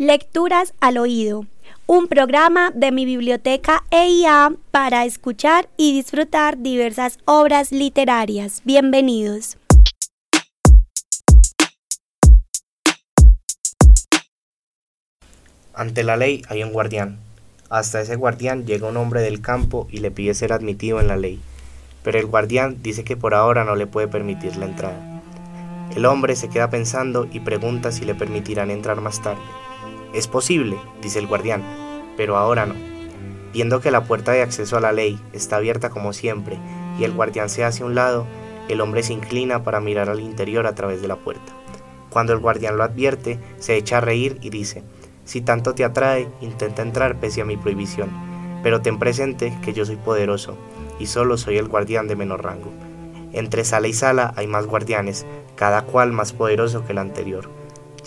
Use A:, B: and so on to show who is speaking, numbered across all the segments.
A: Lecturas al oído, un programa de mi biblioteca EIA para escuchar y disfrutar diversas obras literarias. Bienvenidos.
B: Ante la ley hay un guardián. Hasta ese guardián llega un hombre del campo y le pide ser admitido en la ley. Pero el guardián dice que por ahora no le puede permitir la entrada. El hombre se queda pensando y pregunta si le permitirán entrar más tarde. Es posible, dice el guardián, pero ahora no. Viendo que la puerta de acceso a la ley está abierta como siempre y el guardián se hace a un lado, el hombre se inclina para mirar al interior a través de la puerta. Cuando el guardián lo advierte, se echa a reír y dice, si tanto te atrae, intenta entrar pese a mi prohibición, pero ten presente que yo soy poderoso y solo soy el guardián de menor rango. Entre sala y sala hay más guardianes, cada cual más poderoso que el anterior.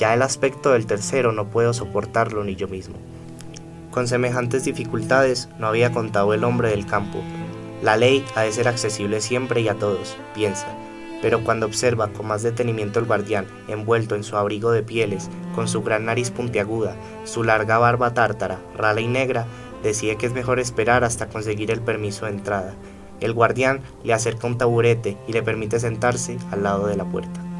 B: Ya el aspecto del tercero no puedo soportarlo ni yo mismo. Con semejantes dificultades no había contado el hombre del campo. La ley ha de ser accesible siempre y a todos, piensa, pero cuando observa con más detenimiento el guardián, envuelto en su abrigo de pieles, con su gran nariz puntiaguda, su larga barba tártara, rala y negra, decide que es mejor esperar hasta conseguir el permiso de entrada. El guardián le acerca un taburete y le permite sentarse al lado de la puerta.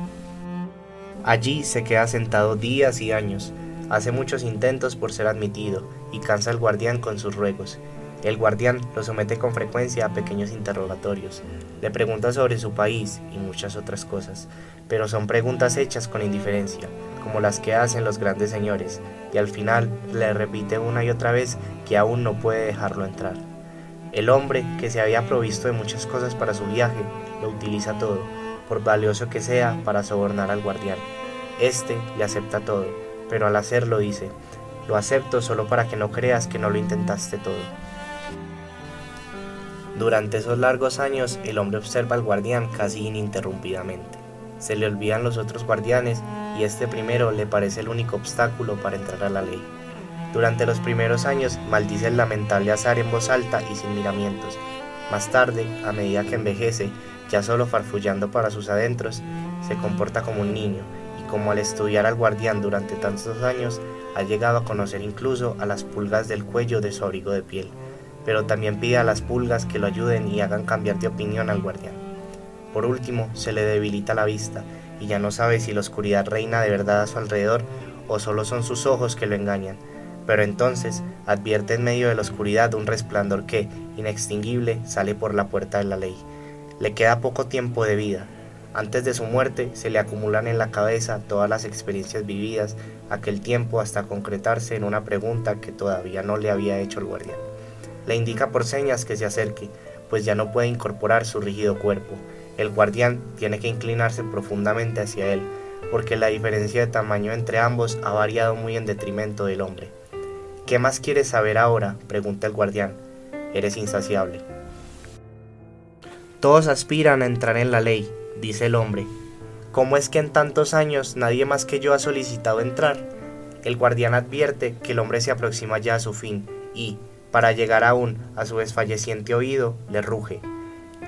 B: Allí se queda sentado días y años, hace muchos intentos por ser admitido y cansa al guardián con sus ruegos. El guardián lo somete con frecuencia a pequeños interrogatorios, le pregunta sobre su país y muchas otras cosas, pero son preguntas hechas con indiferencia, como las que hacen los grandes señores, y al final le repite una y otra vez que aún no puede dejarlo entrar. El hombre, que se había provisto de muchas cosas para su viaje, lo utiliza todo, por valioso que sea, para sobornar al guardián. Este le acepta todo, pero al hacerlo dice, lo acepto solo para que no creas que no lo intentaste todo. Durante esos largos años, el hombre observa al guardián casi ininterrumpidamente. Se le olvidan los otros guardianes y este primero le parece el único obstáculo para entrar a la ley. Durante los primeros años maldice el lamentable azar en voz alta y sin miramientos. Más tarde, a medida que envejece, ya solo farfullando para sus adentros, se comporta como un niño. Y como al estudiar al guardián durante tantos años, ha llegado a conocer incluso a las pulgas del cuello de su abrigo de piel, pero también pide a las pulgas que lo ayuden y hagan cambiar de opinión al guardián. Por último, se le debilita la vista y ya no sabe si la oscuridad reina de verdad a su alrededor o solo son sus ojos que lo engañan, pero entonces advierte en medio de la oscuridad un resplandor que, inextinguible, sale por la puerta de la ley. Le queda poco tiempo de vida. Antes de su muerte se le acumulan en la cabeza todas las experiencias vividas aquel tiempo hasta concretarse en una pregunta que todavía no le había hecho el guardián. Le indica por señas que se acerque, pues ya no puede incorporar su rígido cuerpo. El guardián tiene que inclinarse profundamente hacia él, porque la diferencia de tamaño entre ambos ha variado muy en detrimento del hombre. ¿Qué más quieres saber ahora? pregunta el guardián. Eres insaciable. Todos aspiran a entrar en la ley, dice el hombre. ¿Cómo es que en tantos años nadie más que yo ha solicitado entrar? El guardián advierte que el hombre se aproxima ya a su fin y, para llegar aún a su desfalleciente oído, le ruge.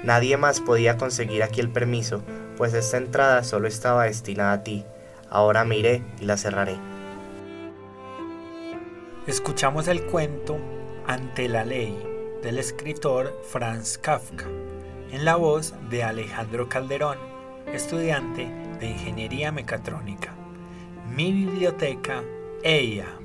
B: Nadie más podía conseguir aquí el permiso, pues esta entrada solo estaba destinada a ti. Ahora me iré y la cerraré.
C: Escuchamos el cuento Ante la ley del escritor Franz Kafka en la voz de Alejandro Calderón, estudiante de Ingeniería Mecatrónica. Mi biblioteca, ella.